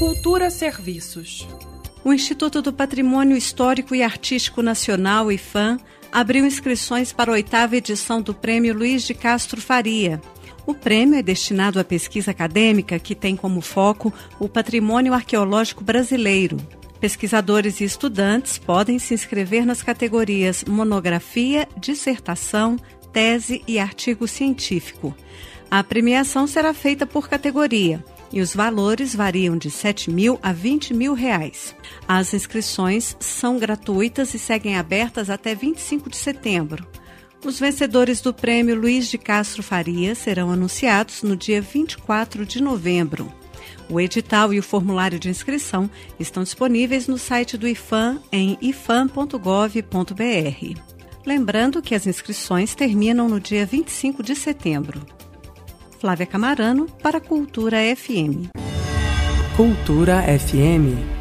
Cultura Serviços. O Instituto do Patrimônio Histórico e Artístico Nacional, IFAM, abriu inscrições para a oitava edição do Prêmio Luiz de Castro Faria. O prêmio é destinado à pesquisa acadêmica que tem como foco o patrimônio arqueológico brasileiro. Pesquisadores e estudantes podem se inscrever nas categorias monografia, dissertação, tese e artigo científico. A premiação será feita por categoria e os valores variam de 7 mil a 20 mil reais. As inscrições são gratuitas e seguem abertas até 25 de setembro. Os vencedores do prêmio Luiz de Castro Faria serão anunciados no dia 24 de novembro. O edital e o formulário de inscrição estão disponíveis no site do IFAM em ifam.gov.br. Lembrando que as inscrições terminam no dia 25 de setembro. Flávia Camarano para Cultura FM. Cultura FM